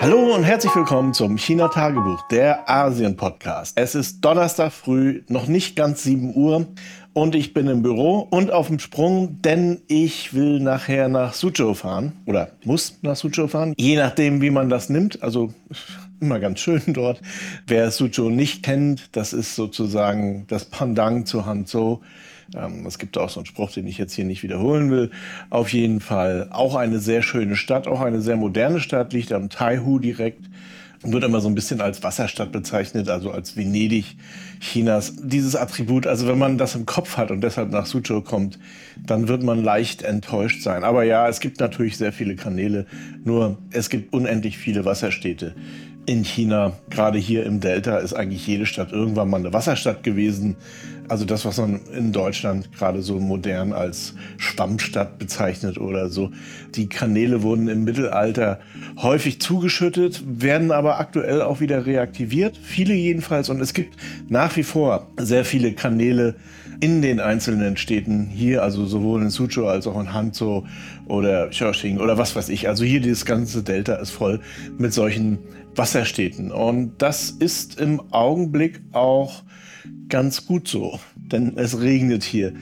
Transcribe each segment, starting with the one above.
Hallo und herzlich willkommen zum China-Tagebuch, der Asien-Podcast. Es ist Donnerstag früh, noch nicht ganz 7 Uhr und ich bin im Büro und auf dem Sprung, denn ich will nachher nach Suzhou fahren oder muss nach Suzhou fahren, je nachdem, wie man das nimmt. Also immer ganz schön dort. Wer Suzhou nicht kennt, das ist sozusagen das Pendant zu Hanzhou. Ähm, es gibt auch so einen Spruch, den ich jetzt hier nicht wiederholen will. Auf jeden Fall auch eine sehr schöne Stadt, auch eine sehr moderne Stadt, liegt am Taihu direkt wird immer so ein bisschen als Wasserstadt bezeichnet, also als Venedig Chinas. Dieses Attribut, also wenn man das im Kopf hat und deshalb nach Suzhou kommt, dann wird man leicht enttäuscht sein. Aber ja, es gibt natürlich sehr viele Kanäle, nur es gibt unendlich viele Wasserstädte in China. Gerade hier im Delta ist eigentlich jede Stadt irgendwann mal eine Wasserstadt gewesen. Also das, was man in Deutschland gerade so modern als Schwammstadt bezeichnet oder so. Die Kanäle wurden im Mittelalter häufig zugeschüttet, werden aber aktuell auch wieder reaktiviert. Viele jedenfalls. Und es gibt nach wie vor sehr viele Kanäle in den einzelnen Städten hier, also sowohl in Suzhou als auch in Hanzhou oder Xiaoxing oder was weiß ich. Also hier dieses ganze Delta ist voll mit solchen Wasserstädten. Und das ist im Augenblick auch ganz gut so, denn es regnet hier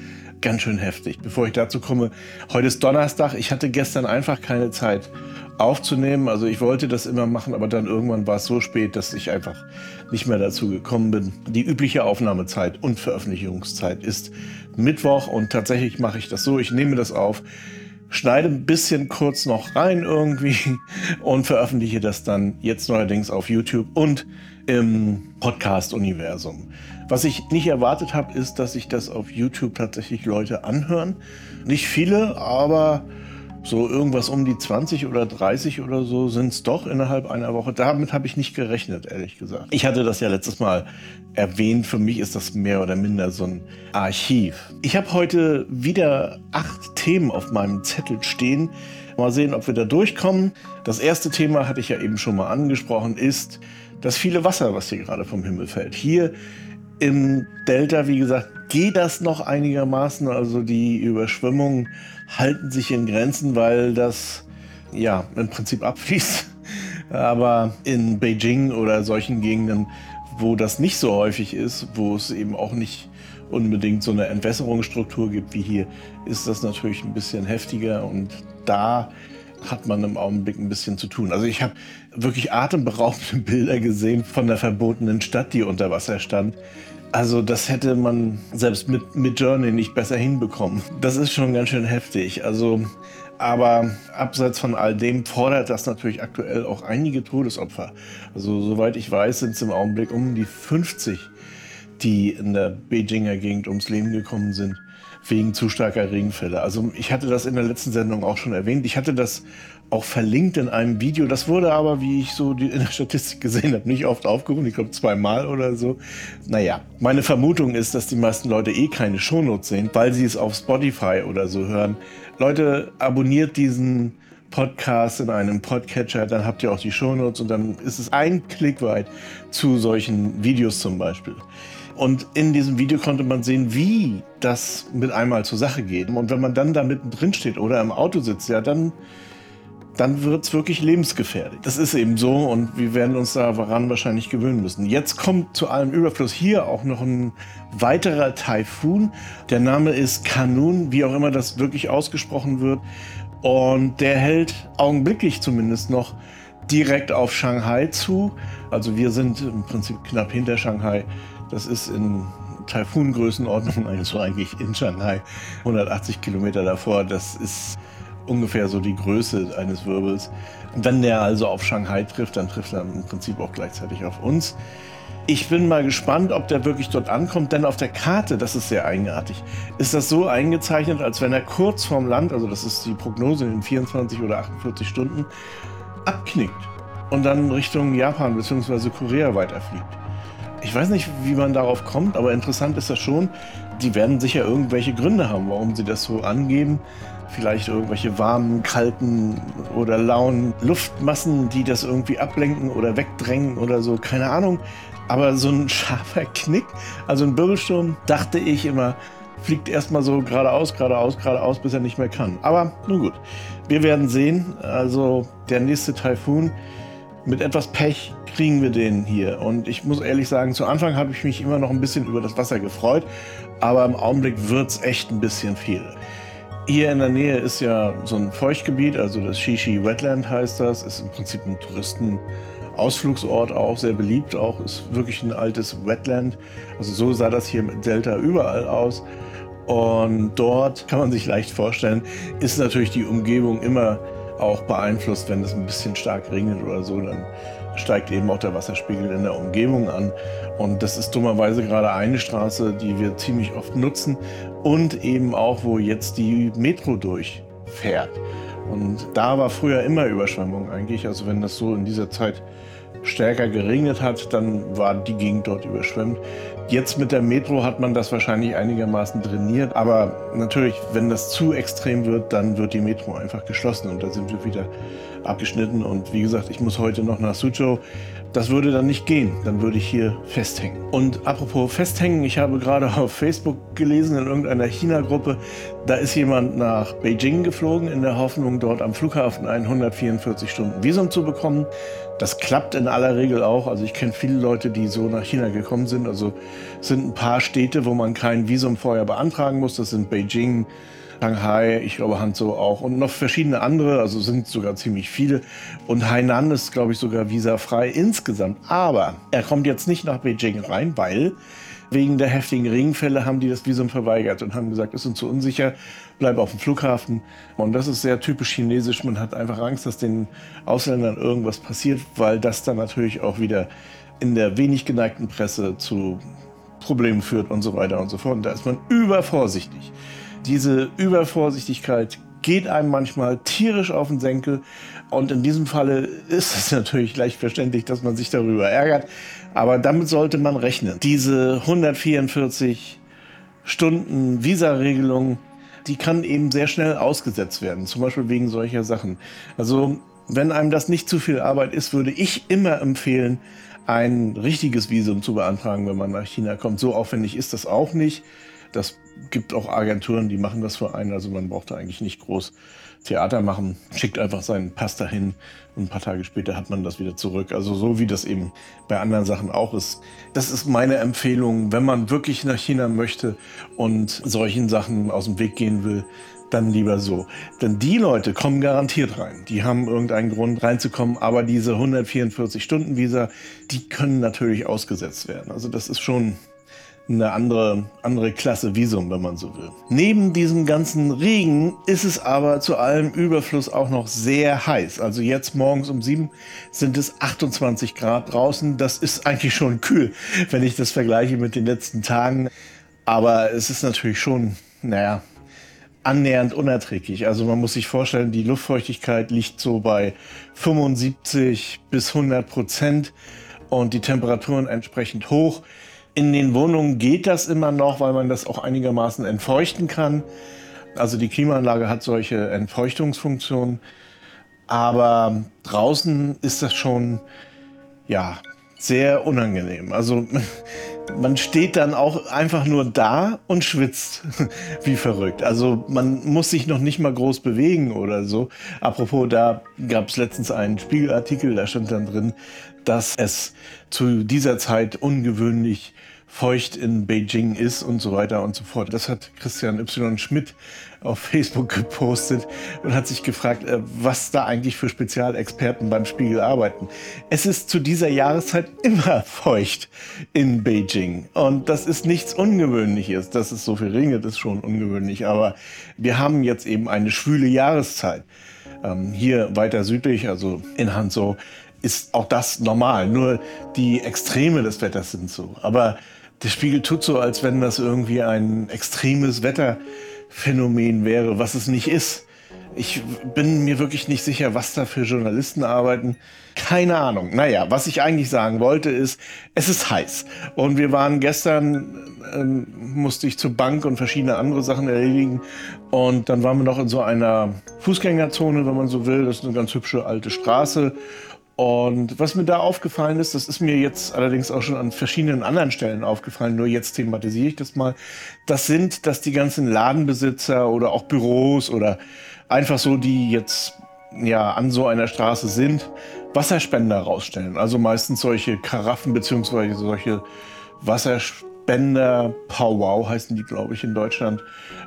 ganz schön heftig. Bevor ich dazu komme, heute ist Donnerstag. Ich hatte gestern einfach keine Zeit aufzunehmen. Also ich wollte das immer machen, aber dann irgendwann war es so spät, dass ich einfach nicht mehr dazu gekommen bin. Die übliche Aufnahmezeit und Veröffentlichungszeit ist Mittwoch und tatsächlich mache ich das so. Ich nehme das auf, schneide ein bisschen kurz noch rein irgendwie und veröffentliche das dann jetzt neuerdings auf YouTube und im Podcast-Universum. Was ich nicht erwartet habe, ist, dass sich das auf YouTube tatsächlich Leute anhören. Nicht viele, aber so irgendwas um die 20 oder 30 oder so sind es doch innerhalb einer Woche. Damit habe ich nicht gerechnet, ehrlich gesagt. Ich hatte das ja letztes Mal erwähnt. Für mich ist das mehr oder minder so ein Archiv. Ich habe heute wieder acht Themen auf meinem Zettel stehen. Mal sehen, ob wir da durchkommen. Das erste Thema hatte ich ja eben schon mal angesprochen, ist das viele Wasser, was hier gerade vom Himmel fällt. Hier im Delta, wie gesagt, geht das noch einigermaßen. Also die Überschwemmungen halten sich in Grenzen, weil das ja im Prinzip abfließt. Aber in Beijing oder solchen Gegenden, wo das nicht so häufig ist, wo es eben auch nicht unbedingt so eine Entwässerungsstruktur gibt wie hier, ist das natürlich ein bisschen heftiger und da hat man im Augenblick ein bisschen zu tun. Also ich habe wirklich atemberaubende Bilder gesehen von der verbotenen Stadt, die unter Wasser stand. Also das hätte man selbst mit, mit Journey nicht besser hinbekommen. Das ist schon ganz schön heftig. Also, aber abseits von all dem fordert das natürlich aktuell auch einige Todesopfer. Also soweit ich weiß, sind es im Augenblick um die 50, die in der Beijinger Gegend ums Leben gekommen sind wegen zu starker Regenfälle. Also ich hatte das in der letzten Sendung auch schon erwähnt. Ich hatte das auch verlinkt in einem Video. Das wurde aber, wie ich so in der Statistik gesehen habe, nicht oft aufgerufen. Ich glaube zweimal oder so. Naja, meine Vermutung ist, dass die meisten Leute eh keine Shownotes sehen, weil sie es auf Spotify oder so hören. Leute, abonniert diesen Podcast in einem Podcatcher, dann habt ihr auch die Shownotes und dann ist es ein Klick weit zu solchen Videos zum Beispiel. Und in diesem Video konnte man sehen, wie das mit einmal zur Sache geht. Und wenn man dann da mittendrin steht oder im Auto sitzt, ja, dann, dann wird es wirklich lebensgefährlich. Das ist eben so und wir werden uns daran wahrscheinlich gewöhnen müssen. Jetzt kommt zu allem Überfluss hier auch noch ein weiterer Taifun. Der Name ist Kanun, wie auch immer das wirklich ausgesprochen wird. Und der hält augenblicklich zumindest noch direkt auf Shanghai zu. Also wir sind im Prinzip knapp hinter Shanghai das ist in Taifun-Größenordnung, also eigentlich in Shanghai, 180 Kilometer davor. Das ist ungefähr so die Größe eines Wirbels. Wenn der also auf Shanghai trifft, dann trifft er im Prinzip auch gleichzeitig auf uns. Ich bin mal gespannt, ob der wirklich dort ankommt, denn auf der Karte, das ist sehr eigenartig, ist das so eingezeichnet, als wenn er kurz vorm Land, also das ist die Prognose in 24 oder 48 Stunden, abknickt und dann Richtung Japan bzw. Korea weiterfliegt. Ich weiß nicht, wie man darauf kommt, aber interessant ist das schon. Die werden sicher irgendwelche Gründe haben, warum sie das so angeben. Vielleicht irgendwelche warmen, kalten oder lauen Luftmassen, die das irgendwie ablenken oder wegdrängen oder so. Keine Ahnung. Aber so ein scharfer Knick, also ein Wirbelsturm, dachte ich immer, fliegt erstmal so geradeaus, geradeaus, geradeaus, bis er nicht mehr kann. Aber nun gut, wir werden sehen. Also der nächste Taifun mit etwas Pech kriegen wir den hier. Und ich muss ehrlich sagen, zu Anfang habe ich mich immer noch ein bisschen über das Wasser gefreut, aber im Augenblick wird es echt ein bisschen viel. Hier in der Nähe ist ja so ein Feuchtgebiet, also das Shishi Wetland heißt das, ist im Prinzip ein Touristenausflugsort auch, sehr beliebt auch, ist wirklich ein altes Wetland. Also so sah das hier im Delta überall aus. Und dort kann man sich leicht vorstellen, ist natürlich die Umgebung immer auch beeinflusst, wenn es ein bisschen stark regnet oder so, dann steigt eben auch der Wasserspiegel in der Umgebung an. Und das ist dummerweise gerade eine Straße, die wir ziemlich oft nutzen und eben auch, wo jetzt die Metro durchfährt. Und da war früher immer Überschwemmung eigentlich. Also wenn das so in dieser Zeit stärker geregnet hat, dann war die Gegend dort überschwemmt. Jetzt mit der Metro hat man das wahrscheinlich einigermaßen trainiert, aber natürlich, wenn das zu extrem wird, dann wird die Metro einfach geschlossen und da sind wir wieder abgeschnitten. Und wie gesagt, ich muss heute noch nach Suzhou. Das würde dann nicht gehen, dann würde ich hier festhängen. Und apropos festhängen, ich habe gerade auf Facebook gelesen in irgendeiner China-Gruppe, da ist jemand nach Beijing geflogen in der Hoffnung, dort am Flughafen ein 144 Stunden Visum zu bekommen. Das klappt in aller Regel auch. Also ich kenne viele Leute, die so nach China gekommen sind. Also es sind ein paar Städte, wo man kein Visum vorher beantragen muss. Das sind Beijing, Shanghai, ich glaube Hanzhou auch und noch verschiedene andere, also sind sogar ziemlich viele. Und Hainan ist, glaube ich, sogar visafrei insgesamt. Aber er kommt jetzt nicht nach Beijing rein, weil wegen der heftigen Regenfälle haben die das Visum verweigert und haben gesagt, es ist zu unsicher, bleib auf dem Flughafen. Und das ist sehr typisch chinesisch. Man hat einfach Angst, dass den Ausländern irgendwas passiert, weil das dann natürlich auch wieder in der wenig geneigten Presse zu Problemen führt und so weiter und so fort. Und da ist man übervorsichtig. Diese Übervorsichtigkeit geht einem manchmal tierisch auf den Senkel. Und in diesem Falle ist es natürlich leicht verständlich, dass man sich darüber ärgert. Aber damit sollte man rechnen. Diese 144 Stunden Visa-Regelung, die kann eben sehr schnell ausgesetzt werden. Zum Beispiel wegen solcher Sachen. Also, wenn einem das nicht zu viel Arbeit ist, würde ich immer empfehlen, ein richtiges Visum zu beantragen, wenn man nach China kommt. So aufwendig ist das auch nicht. Das gibt auch Agenturen, die machen das für einen. Also man braucht da eigentlich nicht groß Theater machen. Schickt einfach seinen Pass dahin und ein paar Tage später hat man das wieder zurück. Also so wie das eben bei anderen Sachen auch ist. Das ist meine Empfehlung, wenn man wirklich nach China möchte und solchen Sachen aus dem Weg gehen will, dann lieber so. Denn die Leute kommen garantiert rein. Die haben irgendeinen Grund reinzukommen, aber diese 144 Stunden Visa, die können natürlich ausgesetzt werden. Also das ist schon eine andere, andere Klasse Visum, wenn man so will. Neben diesem ganzen Regen ist es aber zu allem Überfluss auch noch sehr heiß. Also jetzt morgens um sieben sind es 28 Grad draußen. Das ist eigentlich schon kühl, wenn ich das vergleiche mit den letzten Tagen. Aber es ist natürlich schon, naja, annähernd unerträglich. Also man muss sich vorstellen, die Luftfeuchtigkeit liegt so bei 75 bis 100 Prozent und die Temperaturen entsprechend hoch. In den Wohnungen geht das immer noch, weil man das auch einigermaßen entfeuchten kann. Also die Klimaanlage hat solche Entfeuchtungsfunktionen. Aber draußen ist das schon, ja, sehr unangenehm. Also man steht dann auch einfach nur da und schwitzt wie verrückt. Also man muss sich noch nicht mal groß bewegen oder so. Apropos, da gab es letztens einen Spiegelartikel, da stand dann drin, dass es zu dieser Zeit ungewöhnlich feucht in Beijing ist und so weiter und so fort. Das hat Christian Y. Schmidt auf Facebook gepostet und hat sich gefragt, äh, was da eigentlich für Spezialexperten beim Spiegel arbeiten. Es ist zu dieser Jahreszeit immer feucht in Beijing und das ist nichts Ungewöhnliches. Dass es so viel regnet, ist schon ungewöhnlich, aber wir haben jetzt eben eine schwüle Jahreszeit. Ähm, hier weiter südlich, also in Hanzhou, ist auch das normal. Nur die Extreme des Wetters sind so. Aber der Spiegel tut so, als wenn das irgendwie ein extremes Wetterphänomen wäre, was es nicht ist. Ich bin mir wirklich nicht sicher, was da für Journalisten arbeiten. Keine Ahnung. Naja, was ich eigentlich sagen wollte, ist, es ist heiß. Und wir waren gestern, ähm, musste ich zur Bank und verschiedene andere Sachen erledigen. Und dann waren wir noch in so einer Fußgängerzone, wenn man so will. Das ist eine ganz hübsche alte Straße. Und was mir da aufgefallen ist, das ist mir jetzt allerdings auch schon an verschiedenen anderen Stellen aufgefallen, nur jetzt thematisiere ich das mal, das sind, dass die ganzen Ladenbesitzer oder auch Büros oder einfach so, die jetzt ja an so einer Straße sind, Wasserspender rausstellen. Also meistens solche Karaffen beziehungsweise solche Wasserspender, Powwow heißen die, glaube ich, in Deutschland.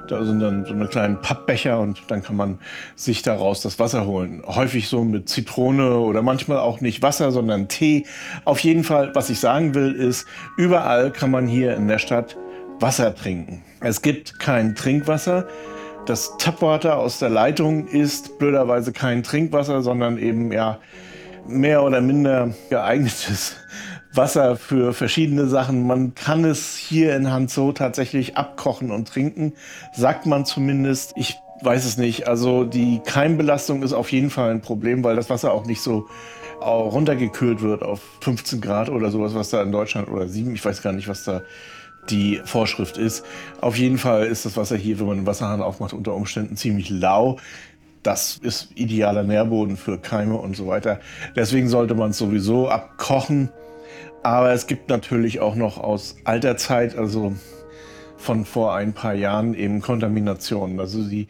Da sind dann so eine kleinen Pappbecher und dann kann man sich daraus das Wasser holen. Häufig so mit Zitrone oder manchmal auch nicht Wasser, sondern Tee. Auf jeden Fall, was ich sagen will, ist, überall kann man hier in der Stadt Wasser trinken. Es gibt kein Trinkwasser. Das Tapwater aus der Leitung ist blöderweise kein Trinkwasser, sondern eben ja mehr oder minder geeignetes Wasser für verschiedene Sachen. Man kann es hier in Hanzo tatsächlich abkochen und trinken, sagt man zumindest. Ich weiß es nicht. Also die Keimbelastung ist auf jeden Fall ein Problem, weil das Wasser auch nicht so runtergekühlt wird auf 15 Grad oder sowas, was da in Deutschland oder 7, ich weiß gar nicht, was da die Vorschrift ist. Auf jeden Fall ist das Wasser hier, wenn man den Wasserhahn aufmacht, unter Umständen ziemlich lau. Das ist idealer Nährboden für Keime und so weiter. Deswegen sollte man es sowieso abkochen. Aber es gibt natürlich auch noch aus alter Zeit, also von vor ein paar Jahren, eben Kontaminationen. Also die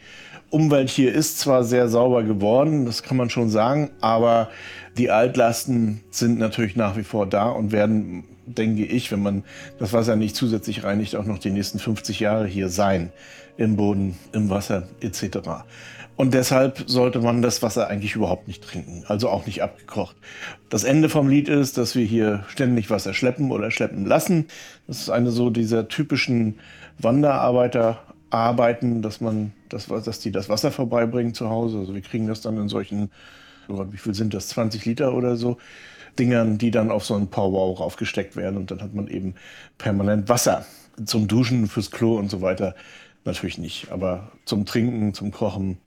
Umwelt hier ist zwar sehr sauber geworden, das kann man schon sagen, aber die Altlasten sind natürlich nach wie vor da und werden, denke ich, wenn man das Wasser nicht zusätzlich reinigt, auch noch die nächsten 50 Jahre hier sein. Im Boden, im Wasser etc. Und deshalb sollte man das Wasser eigentlich überhaupt nicht trinken, also auch nicht abgekocht. Das Ende vom Lied ist, dass wir hier ständig Wasser schleppen oder schleppen lassen. Das ist eine so dieser typischen Wanderarbeiterarbeiten, dass man das, dass die das Wasser vorbeibringen zu Hause. Also wir kriegen das dann in solchen, wie viel sind das, 20 Liter oder so, Dingern, die dann auf so einen Powwow raufgesteckt werden und dann hat man eben permanent Wasser zum Duschen, fürs Klo und so weiter. Natürlich nicht, aber zum Trinken, zum Kochen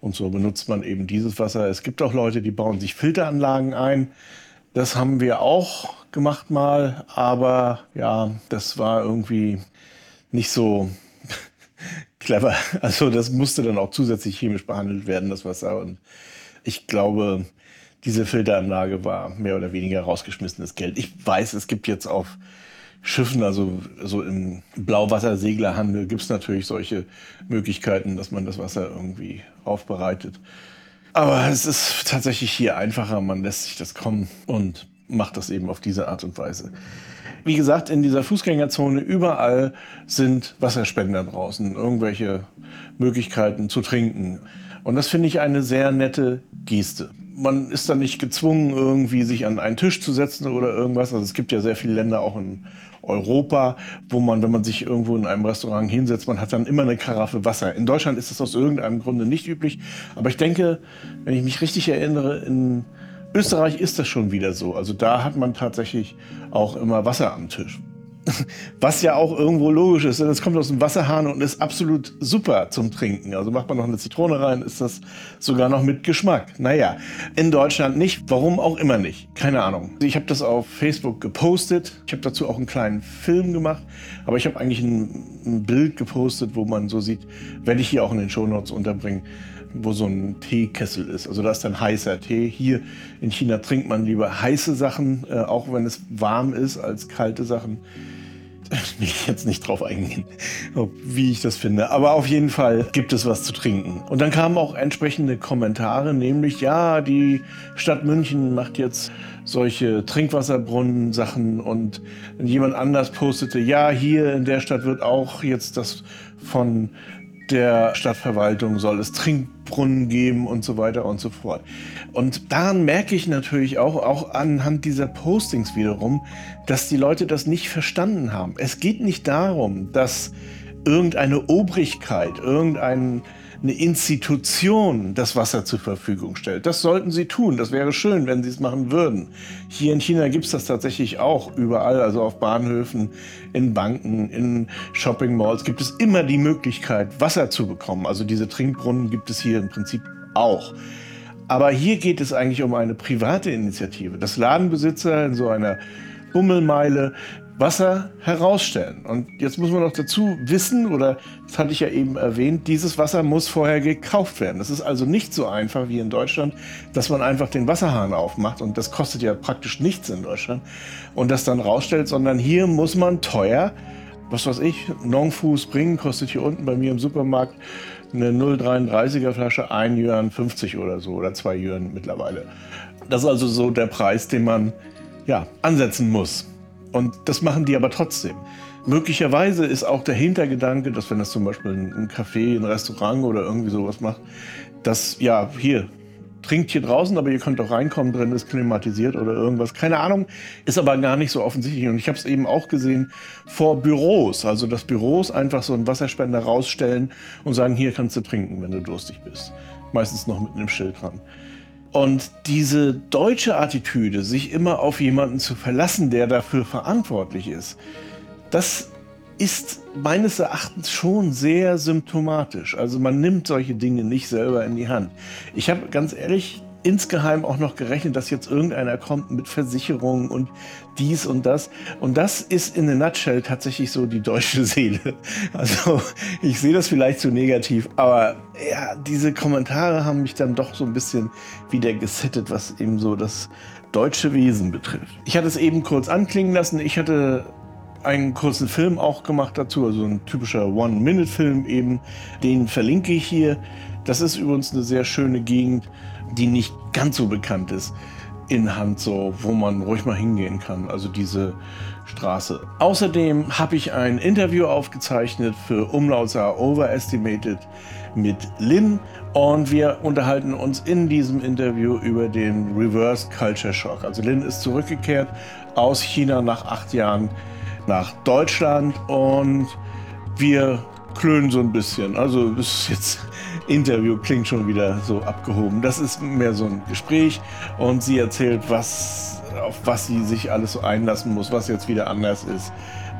und so benutzt man eben dieses Wasser. Es gibt auch Leute, die bauen sich Filteranlagen ein. Das haben wir auch gemacht mal, aber ja, das war irgendwie nicht so clever. Also das musste dann auch zusätzlich chemisch behandelt werden, das Wasser. Und ich glaube, diese Filteranlage war mehr oder weniger rausgeschmissenes Geld. Ich weiß, es gibt jetzt auf Schiffen, also so im Blauwasserseglerhandel gibt es natürlich solche Möglichkeiten, dass man das Wasser irgendwie aufbereitet. Aber es ist tatsächlich hier einfacher, man lässt sich das kommen und macht das eben auf diese Art und Weise. Wie gesagt, in dieser Fußgängerzone überall sind Wasserspender draußen, irgendwelche Möglichkeiten zu trinken. Und das finde ich eine sehr nette Geste. Man ist dann nicht gezwungen, irgendwie sich an einen Tisch zu setzen oder irgendwas. Also es gibt ja sehr viele Länder auch in Europa, wo man, wenn man sich irgendwo in einem Restaurant hinsetzt, man hat dann immer eine Karaffe Wasser. In Deutschland ist das aus irgendeinem Grunde nicht üblich. Aber ich denke, wenn ich mich richtig erinnere, in Österreich ist das schon wieder so. Also da hat man tatsächlich auch immer Wasser am Tisch. Was ja auch irgendwo logisch ist, denn es kommt aus dem Wasserhahn und ist absolut super zum Trinken. Also macht man noch eine Zitrone rein, ist das sogar noch mit Geschmack. Naja, in Deutschland nicht, warum auch immer nicht. Keine Ahnung. Ich habe das auf Facebook gepostet. Ich habe dazu auch einen kleinen Film gemacht, aber ich habe eigentlich ein, ein, Bild gepostet, wo man so sieht, werde ich hier auch in den Shownotes unterbringen wo so ein Teekessel ist. Also da ist dann heißer Tee. Hier in China trinkt man lieber heiße Sachen, äh, auch wenn es warm ist, als kalte Sachen will ich jetzt nicht drauf eingehen, wie ich das finde. Aber auf jeden Fall gibt es was zu trinken. Und dann kamen auch entsprechende Kommentare, nämlich, ja, die Stadt München macht jetzt solche Trinkwasserbrunnen-Sachen und jemand anders postete, ja, hier in der Stadt wird auch jetzt das von der Stadtverwaltung soll es Trinkbrunnen geben und so weiter und so fort. Und daran merke ich natürlich auch, auch anhand dieser Postings wiederum, dass die Leute das nicht verstanden haben. Es geht nicht darum, dass irgendeine Obrigkeit, irgendein eine Institution das Wasser zur Verfügung stellt. Das sollten sie tun. Das wäre schön, wenn sie es machen würden. Hier in China gibt es das tatsächlich auch überall, also auf Bahnhöfen, in Banken, in Shopping Malls gibt es immer die Möglichkeit, Wasser zu bekommen. Also diese Trinkbrunnen gibt es hier im Prinzip auch. Aber hier geht es eigentlich um eine private Initiative, dass Ladenbesitzer in so einer Bummelmeile Wasser herausstellen. Und jetzt muss man noch dazu wissen, oder das hatte ich ja eben erwähnt, dieses Wasser muss vorher gekauft werden. Das ist also nicht so einfach wie in Deutschland, dass man einfach den Wasserhahn aufmacht und das kostet ja praktisch nichts in Deutschland und das dann rausstellt, sondern hier muss man teuer, was weiß ich, Nongfu Spring kostet hier unten bei mir im Supermarkt eine 0,33er Flasche 1 Yuan 50 oder so oder 2 Yuan mittlerweile. Das ist also so der Preis, den man ja, ansetzen muss. Und das machen die aber trotzdem. Möglicherweise ist auch der Hintergedanke, dass wenn das zum Beispiel ein Café, ein Restaurant oder irgendwie sowas macht, dass ja, hier, trinkt hier draußen, aber ihr könnt auch reinkommen, drin ist klimatisiert oder irgendwas. Keine Ahnung, ist aber gar nicht so offensichtlich. Und ich habe es eben auch gesehen vor Büros, also dass Büros einfach so einen Wasserspender rausstellen und sagen, hier kannst du trinken, wenn du durstig bist. Meistens noch mit einem Schild dran. Und diese deutsche Attitüde, sich immer auf jemanden zu verlassen, der dafür verantwortlich ist, das ist meines Erachtens schon sehr symptomatisch. Also man nimmt solche Dinge nicht selber in die Hand. Ich habe ganz ehrlich insgeheim auch noch gerechnet, dass jetzt irgendeiner kommt mit Versicherungen und dies und das. Und das ist in a nutshell tatsächlich so die deutsche Seele. Also ich sehe das vielleicht zu negativ, aber ja, diese Kommentare haben mich dann doch so ein bisschen wieder gesettet, was eben so das deutsche Wesen betrifft. Ich hatte es eben kurz anklingen lassen. Ich hatte einen kurzen Film auch gemacht dazu, also ein typischer One-Minute-Film eben. Den verlinke ich hier. Das ist übrigens eine sehr schöne Gegend, die nicht ganz so bekannt ist in Hanzo, wo man ruhig mal hingehen kann. Also diese Straße. Außerdem habe ich ein Interview aufgezeichnet für Umlautsaar Overestimated mit Lin und wir unterhalten uns in diesem Interview über den Reverse Culture Shock. Also Lin ist zurückgekehrt aus China nach acht Jahren nach Deutschland und wir klönen so ein bisschen. Also das jetzt Interview klingt schon wieder so abgehoben. Das ist mehr so ein Gespräch und sie erzählt, was, auf was sie sich alles so einlassen muss, was jetzt wieder anders ist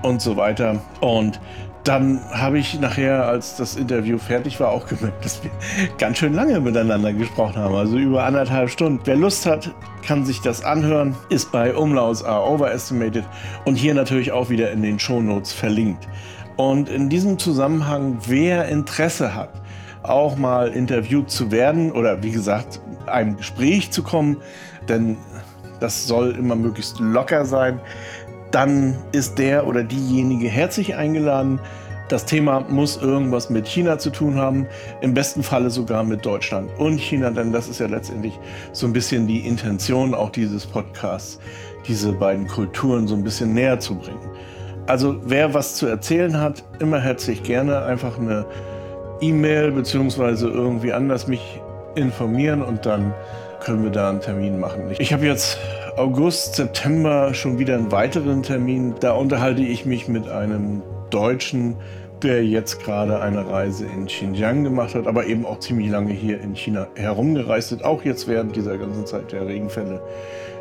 und so weiter. Und dann habe ich nachher, als das Interview fertig war, auch gemerkt, dass wir ganz schön lange miteinander gesprochen haben, also über anderthalb Stunden. Wer Lust hat, kann sich das anhören, ist bei Umlauts are Overestimated und hier natürlich auch wieder in den Shownotes verlinkt. Und in diesem Zusammenhang, wer Interesse hat, auch mal interviewt zu werden oder wie gesagt, einem Gespräch zu kommen, denn das soll immer möglichst locker sein, dann ist der oder diejenige herzlich eingeladen. Das Thema muss irgendwas mit China zu tun haben, im besten Falle sogar mit Deutschland und China, denn das ist ja letztendlich so ein bisschen die Intention auch dieses Podcasts, diese beiden Kulturen so ein bisschen näher zu bringen. Also wer was zu erzählen hat, immer herzlich gerne einfach eine E-Mail beziehungsweise irgendwie anders mich informieren und dann können wir da einen Termin machen. Ich habe jetzt August, September schon wieder einen weiteren Termin. Da unterhalte ich mich mit einem Deutschen, der jetzt gerade eine Reise in Xinjiang gemacht hat, aber eben auch ziemlich lange hier in China herumgereist ist, auch jetzt während dieser ganzen Zeit der Regenfälle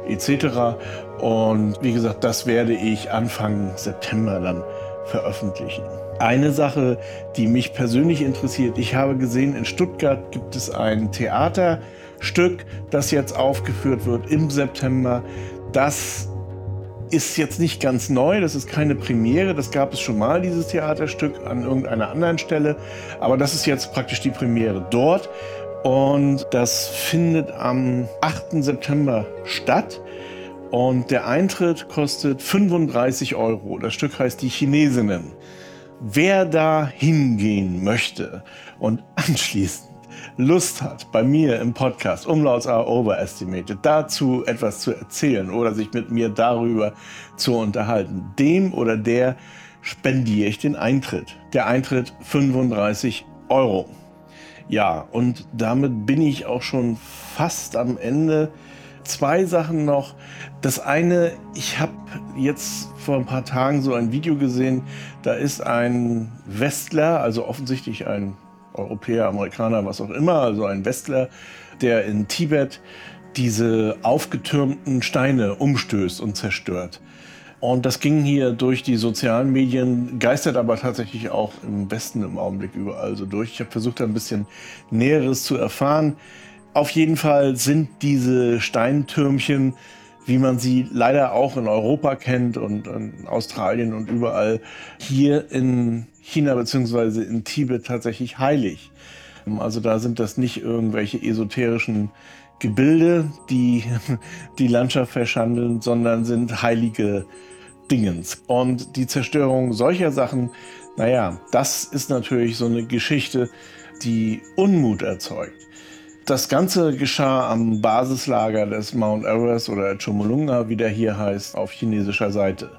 etc. Und wie gesagt, das werde ich Anfang September dann veröffentlichen. Eine Sache, die mich persönlich interessiert, ich habe gesehen, in Stuttgart gibt es ein Theater, Stück, das jetzt aufgeführt wird im September. Das ist jetzt nicht ganz neu, das ist keine Premiere, das gab es schon mal, dieses Theaterstück, an irgendeiner anderen Stelle. Aber das ist jetzt praktisch die Premiere dort. Und das findet am 8. September statt. Und der Eintritt kostet 35 Euro. Das Stück heißt Die Chinesinnen. Wer da hingehen möchte und anschließend Lust hat, bei mir im Podcast Umlauts are Overestimated dazu etwas zu erzählen oder sich mit mir darüber zu unterhalten, dem oder der spendiere ich den Eintritt. Der Eintritt 35 Euro. Ja, und damit bin ich auch schon fast am Ende. Zwei Sachen noch. Das eine, ich habe jetzt vor ein paar Tagen so ein Video gesehen, da ist ein Westler, also offensichtlich ein Europäer, Amerikaner, was auch immer, also ein Westler, der in Tibet diese aufgetürmten Steine umstößt und zerstört. Und das ging hier durch die sozialen Medien, geistert aber tatsächlich auch im Westen im Augenblick überall so durch. Ich habe versucht, ein bisschen Näheres zu erfahren. Auf jeden Fall sind diese Steintürmchen, wie man sie leider auch in Europa kennt und in Australien und überall, hier in China bzw. in Tibet tatsächlich heilig. Also da sind das nicht irgendwelche esoterischen Gebilde, die die Landschaft verschandeln, sondern sind heilige Dingens. Und die Zerstörung solcher Sachen, naja, das ist natürlich so eine Geschichte, die Unmut erzeugt. Das Ganze geschah am Basislager des Mount Everest oder Chomolungma, wie der hier heißt, auf chinesischer Seite.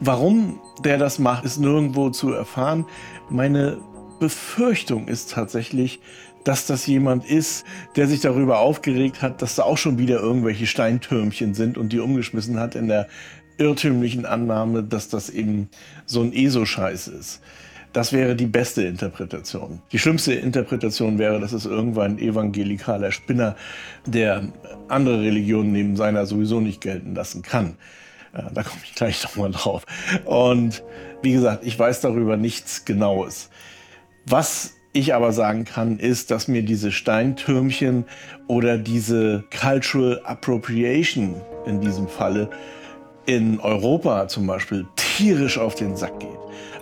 Warum der das macht, ist nirgendwo zu erfahren. Meine Befürchtung ist tatsächlich, dass das jemand ist, der sich darüber aufgeregt hat, dass da auch schon wieder irgendwelche Steintürmchen sind und die umgeschmissen hat in der irrtümlichen Annahme, dass das eben so ein ESO-Scheiß ist. Das wäre die beste Interpretation. Die schlimmste Interpretation wäre, dass es irgendwann ein evangelikaler Spinner, der andere Religionen neben seiner sowieso nicht gelten lassen kann. Da komme ich gleich nochmal drauf. Und wie gesagt, ich weiß darüber nichts Genaues. Was ich aber sagen kann, ist, dass mir diese Steintürmchen oder diese Cultural Appropriation in diesem Falle in Europa zum Beispiel tierisch auf den Sack geht.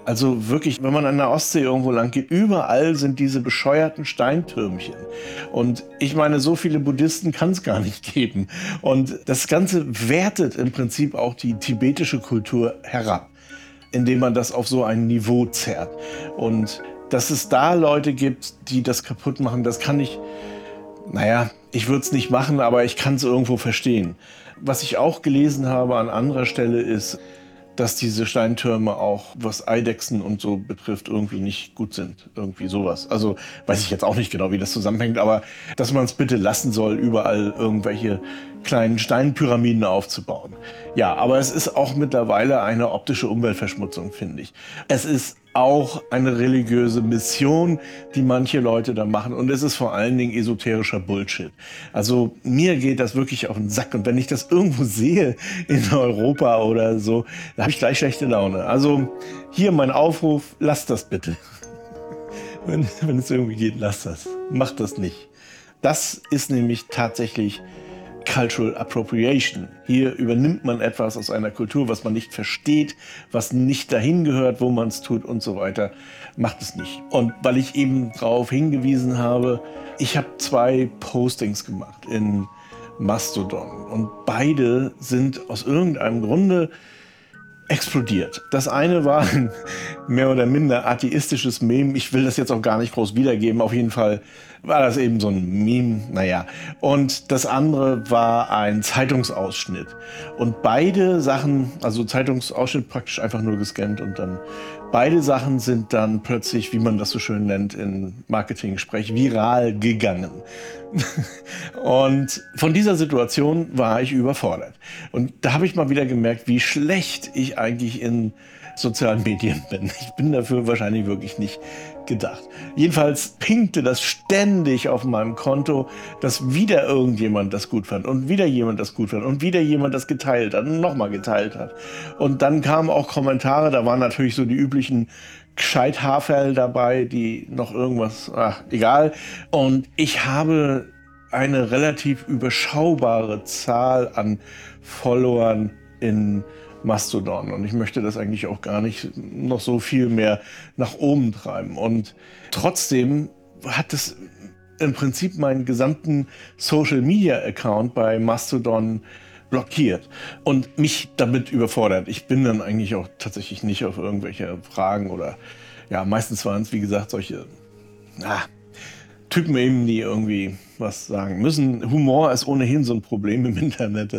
Also wirklich, wenn man an der Ostsee irgendwo lang geht, überall sind diese bescheuerten Steintürmchen. Und ich meine, so viele Buddhisten kann es gar nicht geben. Und das Ganze wertet im Prinzip auch die tibetische Kultur herab, indem man das auf so ein Niveau zerrt. Und dass es da Leute gibt, die das kaputt machen, das kann ich, naja, ich würde es nicht machen, aber ich kann es irgendwo verstehen. Was ich auch gelesen habe an anderer Stelle ist, dass diese Steintürme auch, was Eidechsen und so betrifft, irgendwie nicht gut sind. Irgendwie sowas. Also weiß ich jetzt auch nicht genau, wie das zusammenhängt, aber dass man es bitte lassen soll, überall irgendwelche kleinen Steinpyramiden aufzubauen. Ja, aber es ist auch mittlerweile eine optische Umweltverschmutzung, finde ich. Es ist auch eine religiöse Mission, die manche Leute da machen. Und es ist vor allen Dingen esoterischer Bullshit. Also mir geht das wirklich auf den Sack. Und wenn ich das irgendwo sehe in Europa oder so, da habe ich gleich schlechte Laune. Also hier mein Aufruf, lasst das bitte. wenn, wenn es irgendwie geht, lasst das. Macht das nicht. Das ist nämlich tatsächlich Cultural Appropriation. Hier übernimmt man etwas aus einer Kultur, was man nicht versteht, was nicht dahin gehört, wo man es tut und so weiter. Macht es nicht. Und weil ich eben darauf hingewiesen habe, ich habe zwei Postings gemacht in Mastodon und beide sind aus irgendeinem Grunde explodiert. Das eine war ein mehr oder minder atheistisches Meme. Ich will das jetzt auch gar nicht groß wiedergeben. Auf jeden Fall war das eben so ein Meme. Naja. Und das andere war ein Zeitungsausschnitt. Und beide Sachen, also Zeitungsausschnitt praktisch einfach nur gescannt und dann beide Sachen sind dann plötzlich, wie man das so schön nennt in Marketing-Sprech, viral gegangen. und von dieser Situation war ich überfordert. Und da habe ich mal wieder gemerkt, wie schlecht ich eigentlich in sozialen Medien bin. Ich bin dafür wahrscheinlich wirklich nicht gedacht. Jedenfalls pinkte das ständig auf meinem Konto, dass wieder irgendjemand das gut fand und wieder jemand das gut fand und wieder jemand das geteilt hat und nochmal geteilt hat. Und dann kamen auch Kommentare, da waren natürlich so die üblichen gescheit Haferl dabei, die noch irgendwas, ach, egal. Und ich habe eine relativ überschaubare Zahl an Followern in Mastodon. Und ich möchte das eigentlich auch gar nicht noch so viel mehr nach oben treiben. Und trotzdem hat es im Prinzip meinen gesamten Social Media Account bei Mastodon blockiert und mich damit überfordert. Ich bin dann eigentlich auch tatsächlich nicht auf irgendwelche Fragen oder ja, meistens waren es wie gesagt solche ah, Typen eben, die irgendwie was sagen müssen. Humor ist ohnehin so ein Problem im Internet.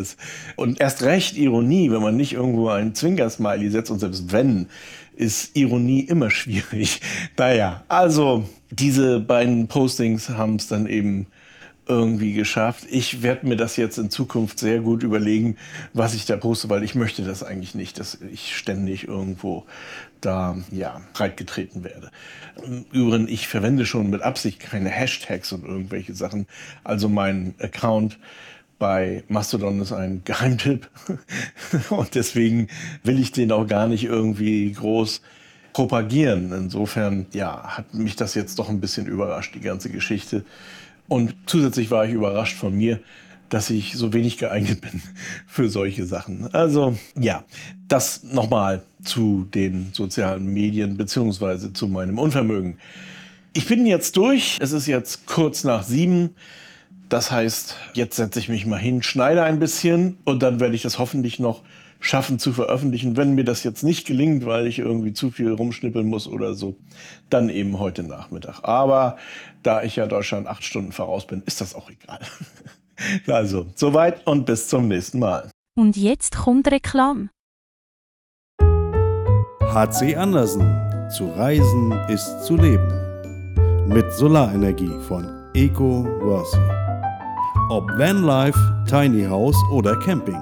Und erst recht Ironie, wenn man nicht irgendwo ein Zwinkersmiley setzt und selbst wenn, ist Ironie immer schwierig. Naja, also diese beiden Postings haben es dann eben irgendwie geschafft. Ich werde mir das jetzt in Zukunft sehr gut überlegen, was ich da poste, weil ich möchte das eigentlich nicht, dass ich ständig irgendwo da ja breitgetreten werde. Im Übrigen, ich verwende schon mit Absicht keine Hashtags und irgendwelche Sachen. Also mein Account bei Mastodon ist ein Geheimtipp und deswegen will ich den auch gar nicht irgendwie groß propagieren. Insofern, ja, hat mich das jetzt doch ein bisschen überrascht, die ganze Geschichte. Und zusätzlich war ich überrascht von mir, dass ich so wenig geeignet bin für solche Sachen. Also ja, das nochmal zu den sozialen Medien beziehungsweise zu meinem Unvermögen. Ich bin jetzt durch. Es ist jetzt kurz nach sieben. Das heißt, jetzt setze ich mich mal hin, schneide ein bisschen und dann werde ich das hoffentlich noch schaffen zu veröffentlichen. Wenn mir das jetzt nicht gelingt, weil ich irgendwie zu viel rumschnippeln muss oder so, dann eben heute Nachmittag. Aber da ich ja Deutschland acht Stunden voraus bin, ist das auch egal. also, soweit und bis zum nächsten Mal. Und jetzt kommt Reklam. HC Andersen. Zu reisen ist zu leben. Mit Solarenergie von Eco Worthy. Ob Vanlife, Tiny House oder Camping.